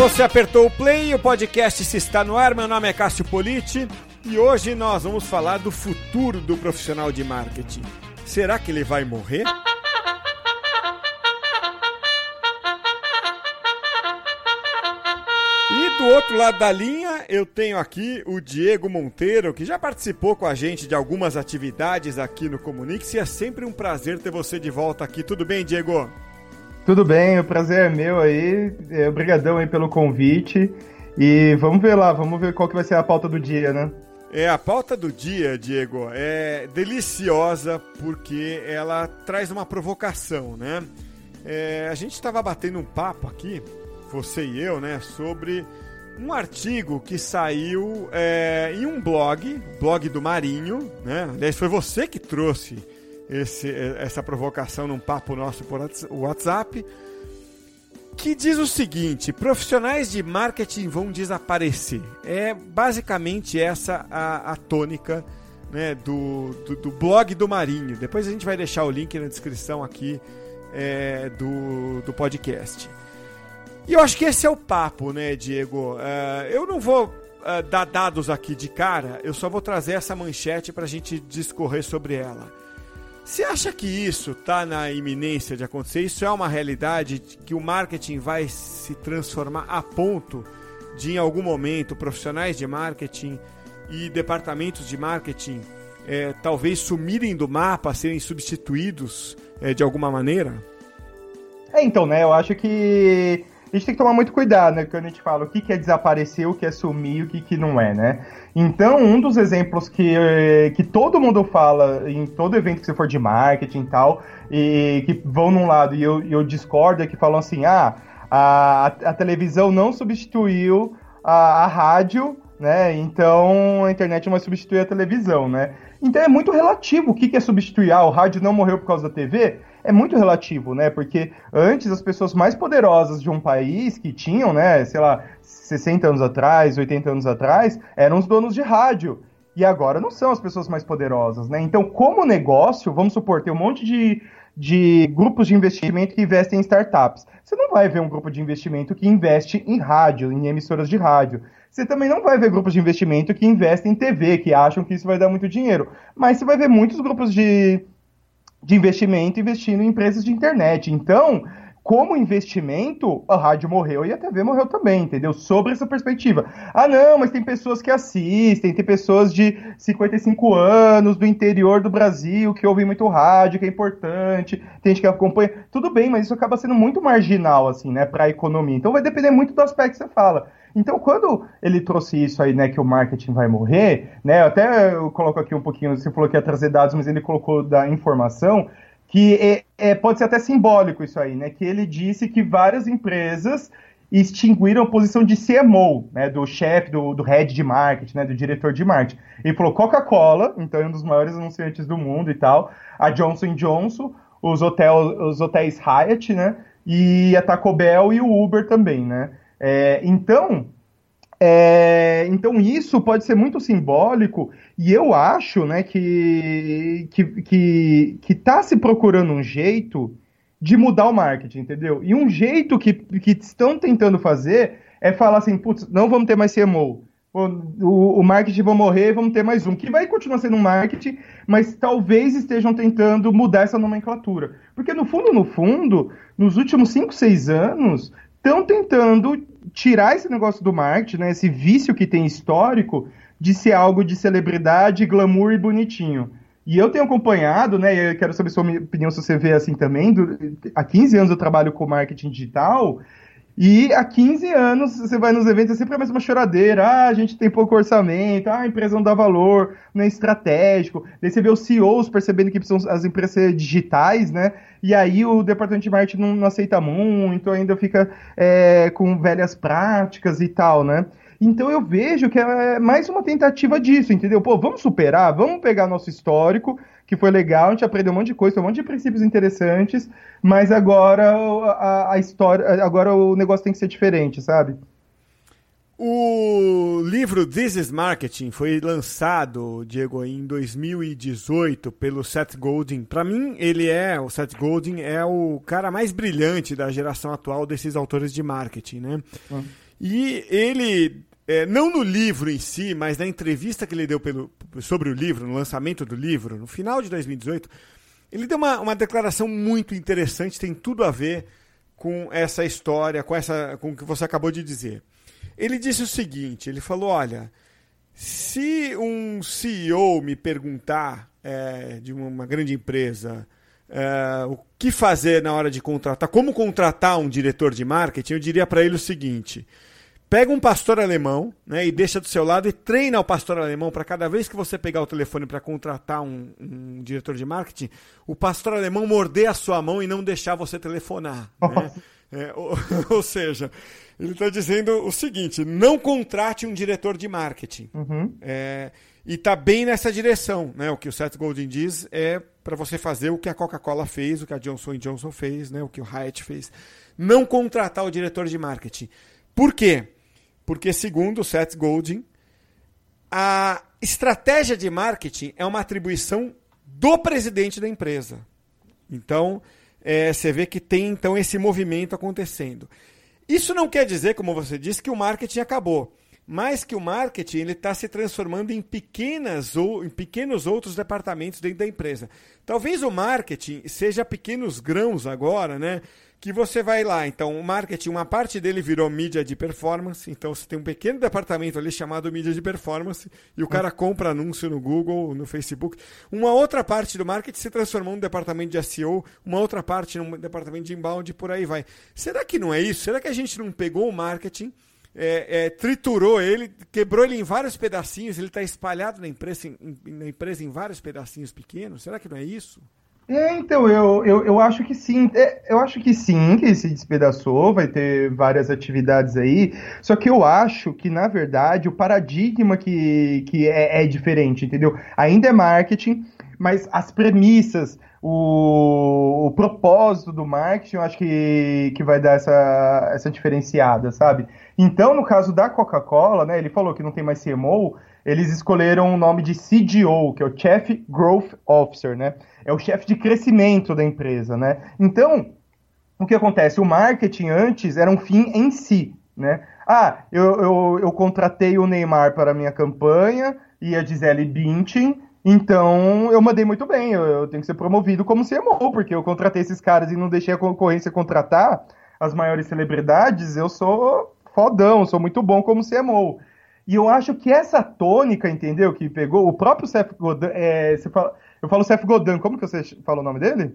Você apertou o play, o podcast se está no ar. Meu nome é Cássio Politi e hoje nós vamos falar do futuro do profissional de marketing. Será que ele vai morrer? E do outro lado da linha, eu tenho aqui o Diego Monteiro, que já participou com a gente de algumas atividades aqui no Comunix e é sempre um prazer ter você de volta aqui. Tudo bem, Diego? Tudo bem, o prazer é meu aí. É, obrigadão aí pelo convite. E vamos ver lá, vamos ver qual que vai ser a pauta do dia, né? É, a pauta do dia, Diego, é deliciosa porque ela traz uma provocação, né? É, a gente estava batendo um papo aqui, você e eu, né, sobre um artigo que saiu é, em um blog, blog do Marinho, né? Aliás, foi você que trouxe esse, essa provocação num papo nosso por WhatsApp, que diz o seguinte: profissionais de marketing vão desaparecer. É basicamente essa a, a tônica né, do, do, do, blog do Marinho. Depois a gente vai deixar o link na descrição aqui é, do, do podcast. E eu acho que esse é o papo, né, Diego? Uh, eu não vou uh, dar dados aqui de cara, eu só vou trazer essa manchete para a gente discorrer sobre ela. Você acha que isso está na iminência de acontecer? Isso é uma realidade que o marketing vai se transformar a ponto de, em algum momento, profissionais de marketing e departamentos de marketing é, talvez sumirem do mapa, serem substituídos é, de alguma maneira? É, então, né? Eu acho que a gente tem que tomar muito cuidado, né? Quando a gente fala o que, que é desaparecer, o que é sumir, o que, que não é, né? Então, um dos exemplos que, que todo mundo fala em todo evento que você for de marketing e tal, e que vão num lado e eu, eu discordo, é que falam assim: ah, a, a televisão não substituiu a, a rádio, né? Então a internet vai substituir a televisão, né? Então é muito relativo o que, que é substituir. Ah, o rádio não morreu por causa da TV? é muito relativo, né? Porque antes as pessoas mais poderosas de um país que tinham, né, sei lá, 60 anos atrás, 80 anos atrás, eram os donos de rádio. E agora não são as pessoas mais poderosas, né? Então, como negócio, vamos supor, tem um monte de, de grupos de investimento que investem em startups. Você não vai ver um grupo de investimento que investe em rádio, em emissoras de rádio. Você também não vai ver grupos de investimento que investem em TV, que acham que isso vai dar muito dinheiro. Mas você vai ver muitos grupos de, de investimento investindo em empresas de internet. Então, como investimento, a rádio morreu e a TV morreu também, entendeu? Sobre essa perspectiva. Ah, não, mas tem pessoas que assistem, tem pessoas de 55 anos do interior do Brasil que ouvem muito rádio, que é importante, tem gente que acompanha. Tudo bem, mas isso acaba sendo muito marginal, assim, né, para a economia. Então vai depender muito do aspecto que você fala. Então, quando ele trouxe isso aí, né, que o marketing vai morrer, né, até eu coloco aqui um pouquinho, você falou que ia trazer dados, mas ele colocou da informação, que é, é, pode ser até simbólico isso aí, né, que ele disse que várias empresas extinguiram a posição de CMO, né, do chefe, do, do head de marketing, né, do diretor de marketing. Ele falou Coca-Cola, então é um dos maiores anunciantes do mundo e tal, a Johnson Johnson, os, hotel, os hotéis Hyatt, né, e a Taco Bell e o Uber também, né. É, então, é, então isso pode ser muito simbólico e eu acho, né, que que que, que tá se procurando um jeito de mudar o marketing, entendeu? E um jeito que, que estão tentando fazer é falar assim, putz, não vamos ter mais CMO. O, o, o marketing vai morrer, vamos ter mais um, que vai continuar sendo um marketing, mas talvez estejam tentando mudar essa nomenclatura. Porque no fundo, no fundo, nos últimos 5, 6 anos, estão tentando tirar esse negócio do marketing, né, esse vício que tem histórico de ser algo de celebridade, glamour e bonitinho. E eu tenho acompanhado, né, e eu quero saber sua opinião se você vê assim também, do, há 15 anos eu trabalho com marketing digital, e há 15 anos você vai nos eventos, é sempre a mesma choradeira. Ah, a gente tem pouco orçamento, ah, a empresa não dá valor, não é estratégico. Daí você vê os CEOs percebendo que precisam as empresas digitais, né? E aí o departamento de marketing não, não aceita muito, ainda fica é, com velhas práticas e tal, né? Então eu vejo que é mais uma tentativa disso, entendeu? Pô, vamos superar, vamos pegar nosso histórico, que foi legal, a gente aprendeu um monte de coisa, um monte de princípios interessantes, mas agora a, a história, agora o negócio tem que ser diferente, sabe? O livro This is Marketing foi lançado, Diego, em 2018 pelo Seth Godin. Para mim, ele é, o Seth Godin é o cara mais brilhante da geração atual desses autores de marketing, né? Hum. E ele, é, não no livro em si, mas na entrevista que ele deu pelo, sobre o livro, no lançamento do livro, no final de 2018, ele deu uma, uma declaração muito interessante, tem tudo a ver com essa história, com, essa, com o que você acabou de dizer. Ele disse o seguinte: ele falou, olha, se um CEO me perguntar é, de uma grande empresa é, o que fazer na hora de contratar, como contratar um diretor de marketing, eu diria para ele o seguinte: pega um pastor alemão né, e deixa do seu lado e treina o pastor alemão para cada vez que você pegar o telefone para contratar um, um, diretor de marketing, o pastor alemão morder a sua mão e não deixar você telefonar. Né? É, ou, ou, seja, ele está dizendo o seguinte: não contrate um diretor de marketing. Uhum. É, e está bem nessa direção. Né? O que o Seth Godin diz é para você fazer o que a Coca-Cola fez, o que a Johnson Johnson fez, né? o que o Hyatt fez. Não contratar o diretor de marketing. Por quê? Porque, segundo Seth Godin, a estratégia de marketing é uma atribuição do presidente da empresa. Então, é, você vê que tem então esse movimento acontecendo. Isso não quer dizer, como você disse, que o marketing acabou, mas que o marketing ele está se transformando em pequenas ou em pequenos outros departamentos dentro da empresa. Talvez o marketing seja pequenos grãos agora, né? Que você vai lá. Então, o marketing, uma parte dele virou mídia de performance. Então, você tem um pequeno departamento ali chamado mídia de performance e o cara compra anúncio no Google, no Facebook. Uma outra parte do marketing se transformou num departamento de SEO, uma outra parte num departamento de inbound e por aí vai. Será que não é isso? Será que a gente não pegou o marketing? É, é, triturou ele, quebrou ele em vários pedacinhos, ele está espalhado na empresa, em, na empresa em vários pedacinhos pequenos. Será que não é isso? É, então, eu, eu, eu acho que sim. É, eu acho que sim, que se despedaçou, vai ter várias atividades aí. Só que eu acho que, na verdade, o paradigma que, que é, é diferente, entendeu? Ainda é marketing, mas as premissas, o, o propósito do marketing, eu acho que, que vai dar essa, essa diferenciada, sabe? Então, no caso da Coca-Cola, né, ele falou que não tem mais CMO, eles escolheram o nome de CGO, que é o Chief Growth Officer, né? É o chefe de crescimento da empresa, né? Então, o que acontece? O marketing antes era um fim em si, né? Ah, eu, eu, eu contratei o Neymar para a minha campanha e a Gisele Bündchen, então eu mandei muito bem, eu, eu tenho que ser promovido como CMO, porque eu contratei esses caras e não deixei a concorrência contratar as maiores celebridades, eu sou fodão, sou muito bom como CMO. E eu acho que essa tônica, entendeu? Que pegou o próprio Seth Godin. É, fala, eu falo Seth Godin, como que você fala o nome dele?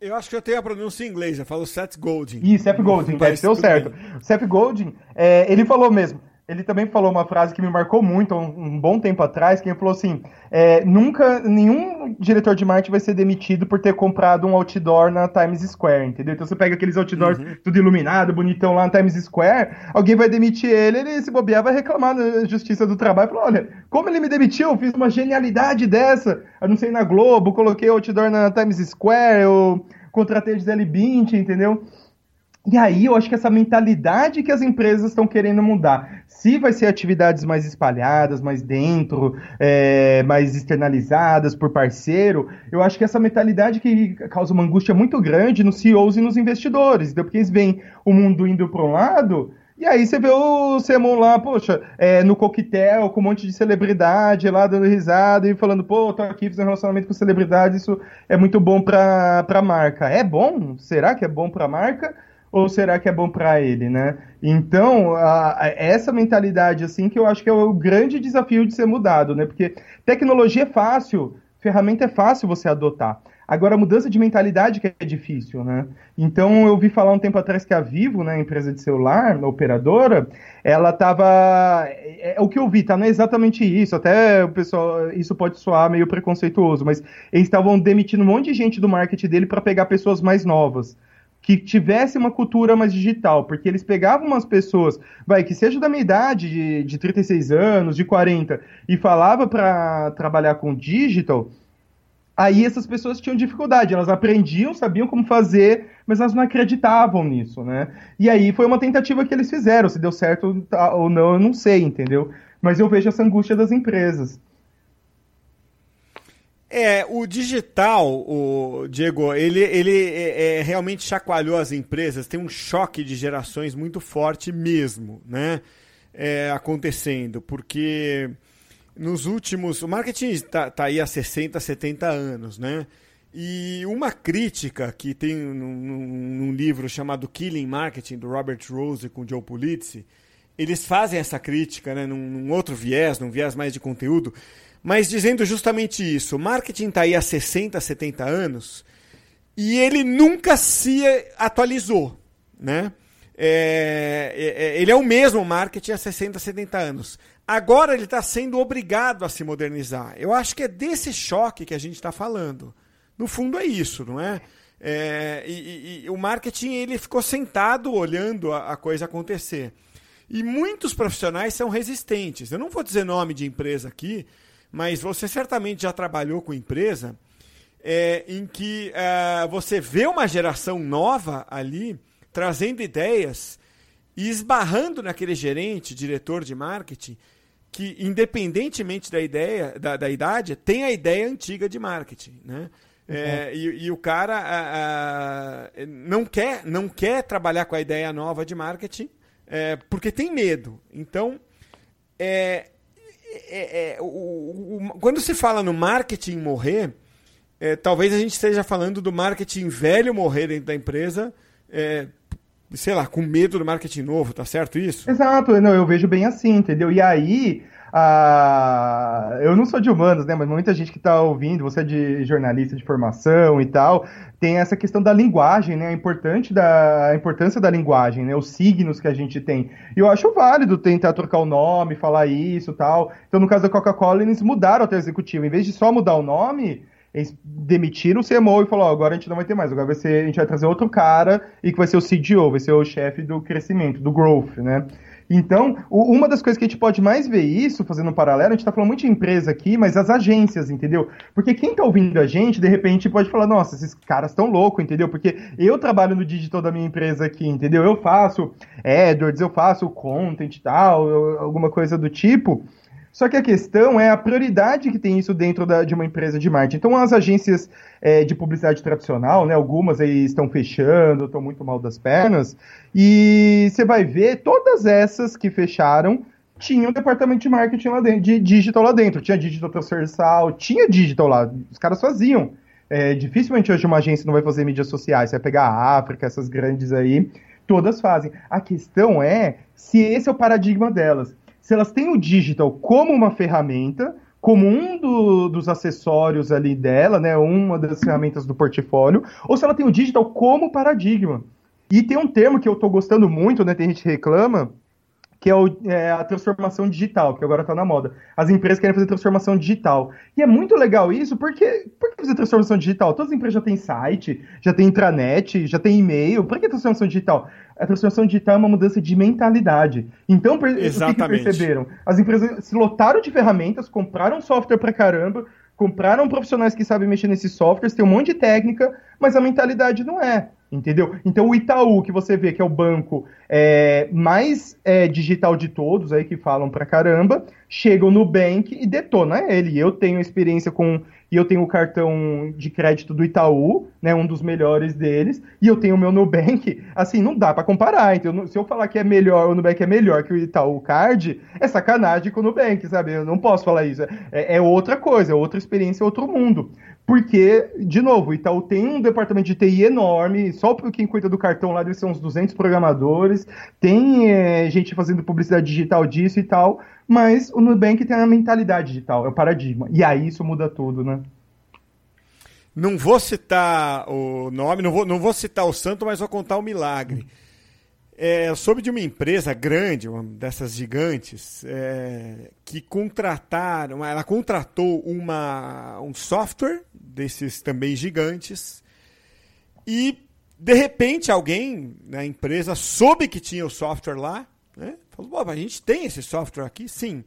Eu acho que eu tenho a pronúncia em inglês, eu falo Seth Godin. Ih, Seth Godin, deve ser o certo. Bem. Seth Godin, é, ele falou mesmo, ele também falou uma frase que me marcou muito um, um bom tempo atrás, que ele falou assim: é, nunca nenhum diretor de marketing vai ser demitido por ter comprado um outdoor na Times Square, entendeu? Então você pega aqueles outdoors uhum. tudo iluminado, bonitão lá na Times Square, alguém vai demitir ele, ele se bobear vai reclamar na justiça do trabalho, falar, olha, como ele me demitiu? Eu fiz uma genialidade dessa, anunciei na Globo, coloquei outdoor na Times Square, eu contratei a Gisele Bündchen, entendeu? E aí eu acho que essa mentalidade que as empresas estão querendo mudar. Se vai ser atividades mais espalhadas, mais dentro, é, mais externalizadas por parceiro, eu acho que essa mentalidade que causa uma angústia muito grande nos CEOs e nos investidores. Porque eles veem o mundo indo para um lado, e aí você vê o Simon lá, poxa, é, no coquetel, com um monte de celebridade lá dando risada e falando, pô, tô aqui fazendo relacionamento com celebridade, isso é muito bom para a marca. É bom? Será que é bom para a marca? Ou será que é bom para ele, né? Então, a, a, essa mentalidade, assim, que eu acho que é o grande desafio de ser mudado, né? Porque tecnologia é fácil, ferramenta é fácil você adotar. Agora, a mudança de mentalidade que é difícil, né? Então, eu vi falar um tempo atrás que a Vivo, né, empresa de celular, operadora, ela estava... É, é, o que eu vi, tá? Não é exatamente isso. Até o pessoal... Isso pode soar meio preconceituoso, mas eles estavam demitindo um monte de gente do marketing dele para pegar pessoas mais novas que tivesse uma cultura mais digital, porque eles pegavam umas pessoas, vai, que seja da minha idade, de, de 36 anos, de 40, e falava para trabalhar com digital, aí essas pessoas tinham dificuldade, elas aprendiam, sabiam como fazer, mas elas não acreditavam nisso, né? E aí foi uma tentativa que eles fizeram, se deu certo ou não, eu não sei, entendeu? Mas eu vejo essa angústia das empresas. É, o digital, o Diego, ele, ele é, é, realmente chacoalhou as empresas, tem um choque de gerações muito forte mesmo, né? É, acontecendo, porque nos últimos. O marketing está tá aí há 60, 70 anos, né? E uma crítica que tem num, num, livro chamado Killing Marketing, do Robert Rose com Joe Pulizzi, eles fazem essa crítica né, num, num outro viés, num viés mais de conteúdo, mas dizendo justamente isso. O marketing está aí há 60, 70 anos e ele nunca se atualizou. Né? É, é, é ele é o mesmo marketing há 60, 70 anos. Agora ele está sendo obrigado a se modernizar. Eu acho que é desse choque que a gente está falando. No fundo é isso, não é? é e, e, e, o marketing ele ficou sentado olhando a, a, coisa acontecer. E muitos profissionais são resistentes. Eu não vou dizer nome de empresa aqui, mas você certamente já trabalhou com empresa é, em que é, você vê uma geração nova ali trazendo ideias e esbarrando naquele gerente, diretor de marketing, que independentemente da ideia, da, da idade, tem a ideia antiga de marketing, né? É, uhum. e, e, o cara a, a, não quer não quer trabalhar com a ideia nova de marketing é, porque tem medo. Então, é, é, é o, o, quando se fala no marketing morrer, é, talvez a gente esteja falando do marketing velho morrer dentro da empresa, sei lá, com medo do marketing novo, tá certo isso? Exato, não, eu vejo bem assim, entendeu? E aí ah, eu não sou de humanos, né? Mas muita gente que está ouvindo, você é de jornalista de formação e tal, tem essa questão da linguagem, né? A, importante da, a importância da linguagem, né? Os signos que a gente tem. E eu acho válido tentar trocar o nome, falar isso tal. Então, no caso da Coca-Cola, eles mudaram até o executivo. Em vez de só mudar o nome, eles demitiram o CMO e falaram, oh, agora a gente não vai ter mais, agora vai ser, a gente vai trazer outro cara e que vai ser o CDO, vai ser o chefe do crescimento, do growth, né? Então, uma das coisas que a gente pode mais ver isso, fazendo um paralelo, a gente está falando muito de empresa aqui, mas as agências, entendeu? Porque quem está ouvindo a gente, de repente, pode falar, nossa, esses caras estão loucos, entendeu? Porque eu trabalho no digital da minha empresa aqui, entendeu? Eu faço AdWords, eu faço content e tal, alguma coisa do tipo. Só que a questão é a prioridade que tem isso dentro da, de uma empresa de marketing. Então, as agências é, de publicidade tradicional, né, algumas aí estão fechando, estão muito mal das pernas, e você vai ver, todas essas que fecharam tinham um departamento de marketing lá dentro, de digital lá dentro. Tinha digital transversal, tinha digital lá, os caras faziam. É, dificilmente hoje uma agência não vai fazer mídias sociais, você vai pegar a África, essas grandes aí, todas fazem. A questão é se esse é o paradigma delas se elas têm o digital como uma ferramenta, como um do, dos acessórios ali dela, né, uma das ferramentas do portfólio, ou se ela tem o digital como paradigma. E tem um termo que eu estou gostando muito, né, tem gente que reclama, que é, o, é, a transformação digital, que agora está na moda. As empresas querem fazer transformação digital. E é muito legal isso, porque por que fazer transformação digital? Todas as empresas já têm site, já têm intranet, já têm e-mail. Por que transformação digital? A transformação digital é uma mudança de mentalidade. Então, Exatamente. o que, perceberam? As empresas se lotaram de ferramentas, compraram software pra caramba, compraram profissionais que sabem mexer nesses softwares, tem um monte de técnica, mas a mentalidade não é. Entendeu? Então o Itaú, que você vê que é o banco é, mais é, digital de todos, aí que falam pra caramba, chega o Nubank e detona ele. Eu tenho experiência com. E eu tenho o cartão de crédito do Itaú, né? Um dos melhores deles, e eu tenho o meu Nubank. Assim, não dá para comparar. Então, se eu falar que é melhor, o Nubank é melhor que o Itaú Card, é sacanagem com o Nubank, sabe? Eu não posso falar isso. É, é outra coisa, é outra experiência, é outro mundo. Porque, de novo, o Itaú tem um departamento de TI enorme, só quem cuida do cartão lá deve ser uns 200 programadores, tem é, gente fazendo publicidade digital disso e tal, mas o Nubank tem a mentalidade digital, é o paradigma. E aí isso muda tudo, né? Não vou citar o nome, não vou, não vou citar o santo, mas vou contar o milagre. É, eu soube de uma empresa grande, uma dessas gigantes, é, que contrataram, ela contratou uma, um software desses também gigantes e de repente alguém na empresa soube que tinha o software lá, né? falou: a gente tem esse software aqui, sim,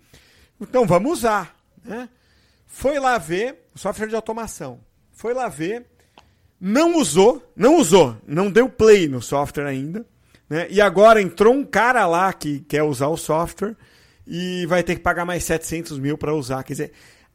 então vamos usar. Né? Foi lá ver, software de automação, foi lá ver, não usou, não usou, não deu play no software ainda né? E agora entrou um cara lá que quer usar o software e vai ter que pagar mais 700 mil para usar. Quer dizer,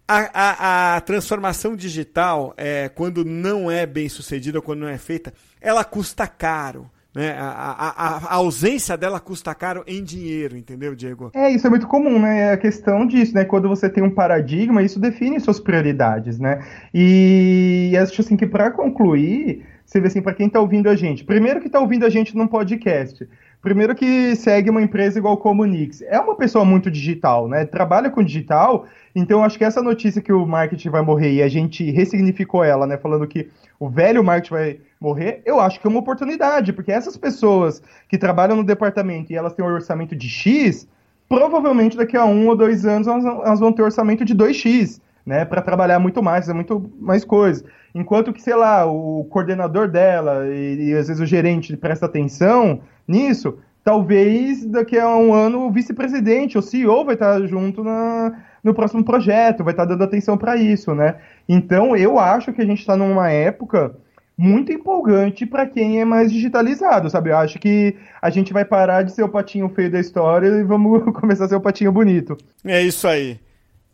a, a, a, transformação digital, é, quando não é bem sucedida, quando não é feita, ela custa caro. Né? A, a, ausência dela custa caro em dinheiro, entendeu, Diego? É, isso é muito comum, né? É a questão disso, né? Quando você tem um paradigma, isso define suas prioridades, né? E acho assim que para concluir, você assim, para quem está ouvindo a gente, primeiro que está ouvindo a gente num podcast, primeiro que segue uma empresa igual Comunix, é uma pessoa muito digital, né? Trabalha com digital, então acho que essa notícia que o marketing vai morrer e a gente ressignificou ela, né? Falando que o velho marketing vai morrer, eu acho que é uma oportunidade, porque essas pessoas que trabalham no departamento e elas têm um orçamento de X, provavelmente daqui a um ou dois anos elas vão ter orçamento de 2X, né, para trabalhar muito mais, é muito mais coisas. Enquanto que, sei lá, o coordenador dela e, e às vezes o gerente presta atenção nisso, talvez daqui a um ano o vice-presidente, o CEO vai estar junto na, no próximo projeto, vai estar dando atenção para isso, né? Então eu acho que a gente está numa época muito empolgante para quem é mais digitalizado, sabe? Eu acho que a gente vai parar de ser o patinho feio da história e vamos começar a ser o patinho bonito. É isso aí.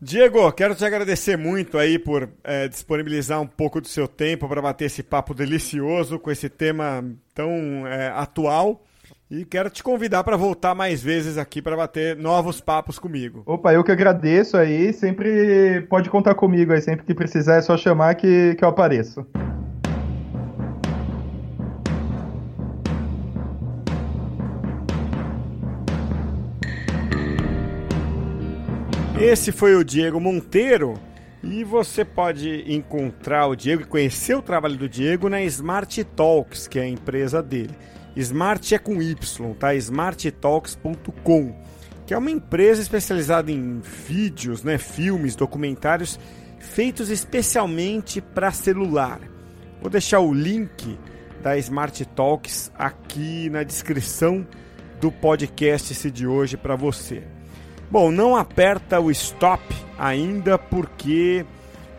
Diego, quero te agradecer muito aí por é, disponibilizar um pouco do seu tempo para bater esse papo delicioso com esse tema tão é, atual. E quero te convidar para voltar mais vezes aqui para bater novos papos comigo. Opa, eu que agradeço aí. Sempre pode contar comigo aí. Sempre que precisar é só chamar que, que eu apareço. Esse foi o Diego Monteiro. E você pode encontrar o Diego e conhecer o trabalho do Diego na Smart Talks, que é a empresa dele. Smart é com Y, tá? smarttalks.com, que é uma empresa especializada em vídeos, né, filmes, documentários feitos especialmente para celular. Vou deixar o link da Smart Talks aqui na descrição do podcast de hoje para você. Bom, não aperta o stop ainda porque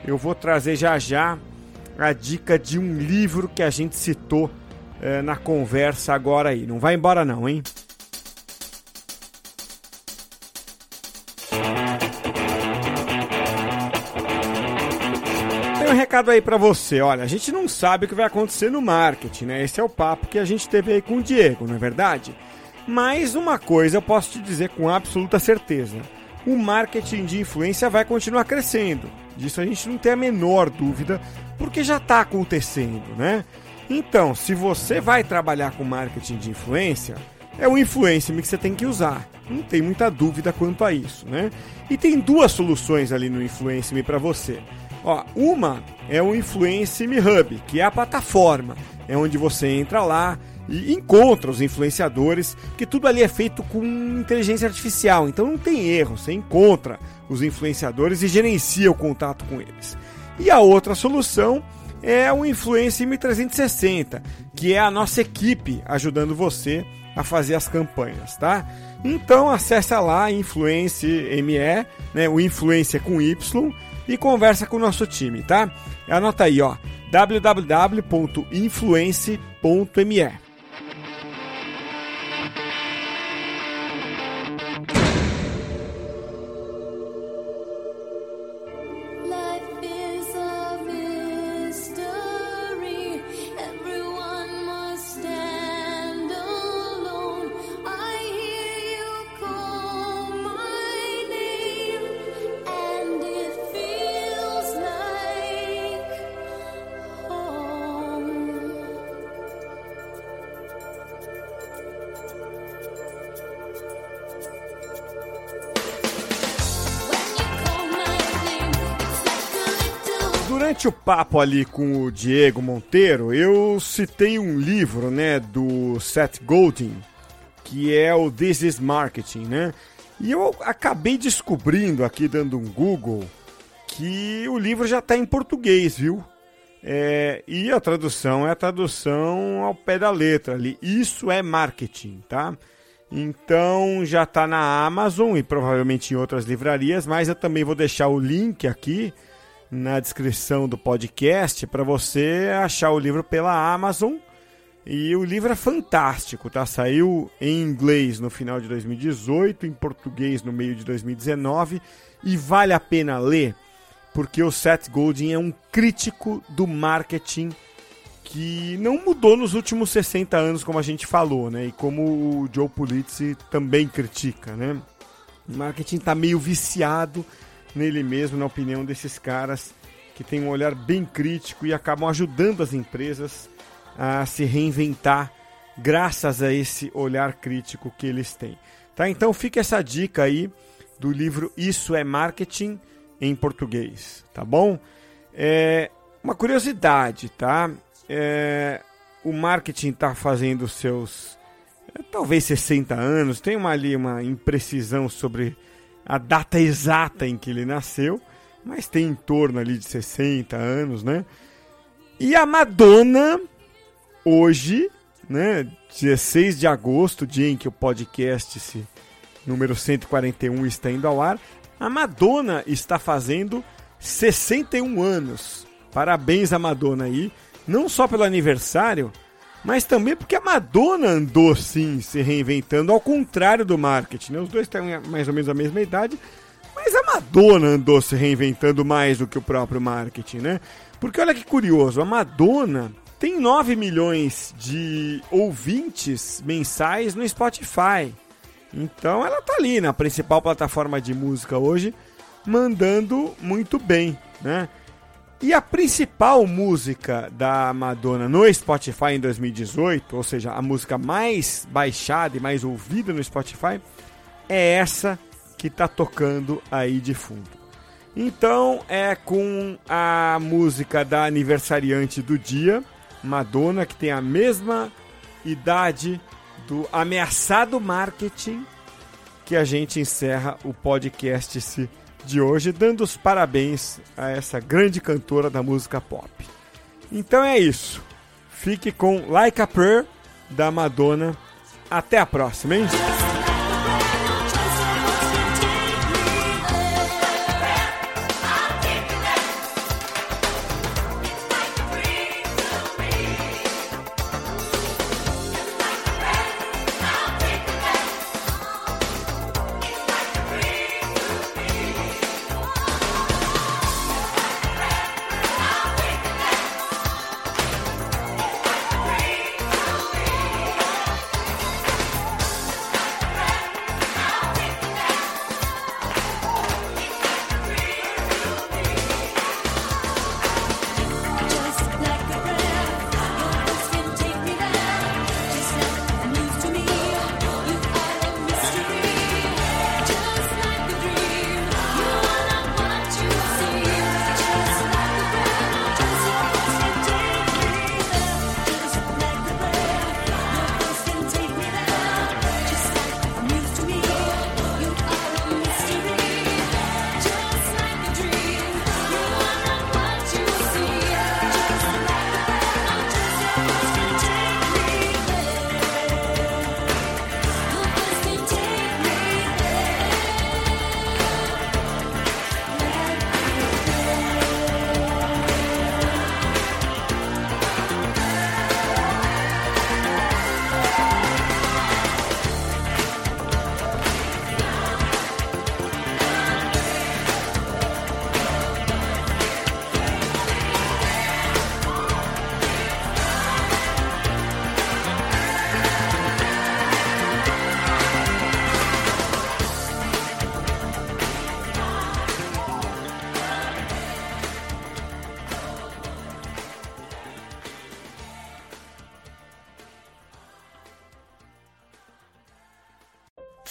eu vou trazer já já a dica de um livro que a gente citou é, na conversa agora aí. Não vai embora não, hein? Tem um recado aí para você. Olha, a gente não sabe o que vai acontecer no marketing, né? Esse é o papo que a gente teve aí com o Diego, não é verdade? Mas uma coisa eu posso te dizer com absoluta certeza: o marketing de influência vai continuar crescendo. Disso a gente não tem a menor dúvida, porque já está acontecendo, né? Então, se você vai trabalhar com marketing de influência, é o influencer que você tem que usar. Não tem muita dúvida quanto a isso, né? E tem duas soluções ali no Influence para você. Ó, uma é o Influence Hub, que é a plataforma, é onde você entra lá, e encontra os influenciadores, que tudo ali é feito com inteligência artificial, então não tem erro, você encontra os influenciadores e gerencia o contato com eles. E a outra solução é o Influence M360, que é a nossa equipe ajudando você a fazer as campanhas, tá? Então acessa lá Influence ME, né, o Influencer com Y e conversa com o nosso time, tá? Anota aí, ó, www.influence.me. papo ali com o Diego Monteiro, eu citei um livro, né, do Seth Godin, que é o This is Marketing, né? E eu acabei descobrindo aqui dando um Google que o livro já está em português, viu? É, e a tradução é a tradução ao pé da letra ali. Isso é marketing, tá? Então já está na Amazon e provavelmente em outras livrarias, mas eu também vou deixar o link aqui na descrição do podcast para você achar o livro pela Amazon. E o livro é fantástico, tá? Saiu em inglês no final de 2018, em português no meio de 2019 e vale a pena ler porque o Seth Godin é um crítico do marketing que não mudou nos últimos 60 anos, como a gente falou, né? E como o Joe Pulitzer também critica, né? O marketing está meio viciado nele mesmo, na opinião desses caras que têm um olhar bem crítico e acabam ajudando as empresas a se reinventar graças a esse olhar crítico que eles têm. Tá? Então fica essa dica aí do livro Isso é Marketing em português, tá bom? É uma curiosidade, tá? É, o marketing está fazendo seus é, talvez 60 anos, tem uma, ali uma imprecisão sobre a data exata em que ele nasceu, mas tem em torno ali de 60 anos, né? E a Madonna, hoje, né, 16 de agosto, dia em que o podcast se, número 141 está indo ao ar, a Madonna está fazendo 61 anos. Parabéns a Madonna aí, não só pelo aniversário, mas também porque a Madonna andou sim se reinventando, ao contrário do marketing. Né? Os dois têm mais ou menos a mesma idade, mas a Madonna andou se reinventando mais do que o próprio marketing, né? Porque olha que curioso, a Madonna tem 9 milhões de ouvintes mensais no Spotify. Então ela tá ali na principal plataforma de música hoje, mandando muito bem, né? E a principal música da Madonna no Spotify em 2018, ou seja, a música mais baixada e mais ouvida no Spotify, é essa que está tocando aí de fundo. Então é com a música da aniversariante do dia, Madonna, que tem a mesma idade do ameaçado marketing, que a gente encerra o podcast se de hoje, dando os parabéns a essa grande cantora da música pop. Então é isso. Fique com Like a Prayer da Madonna. Até a próxima, hein?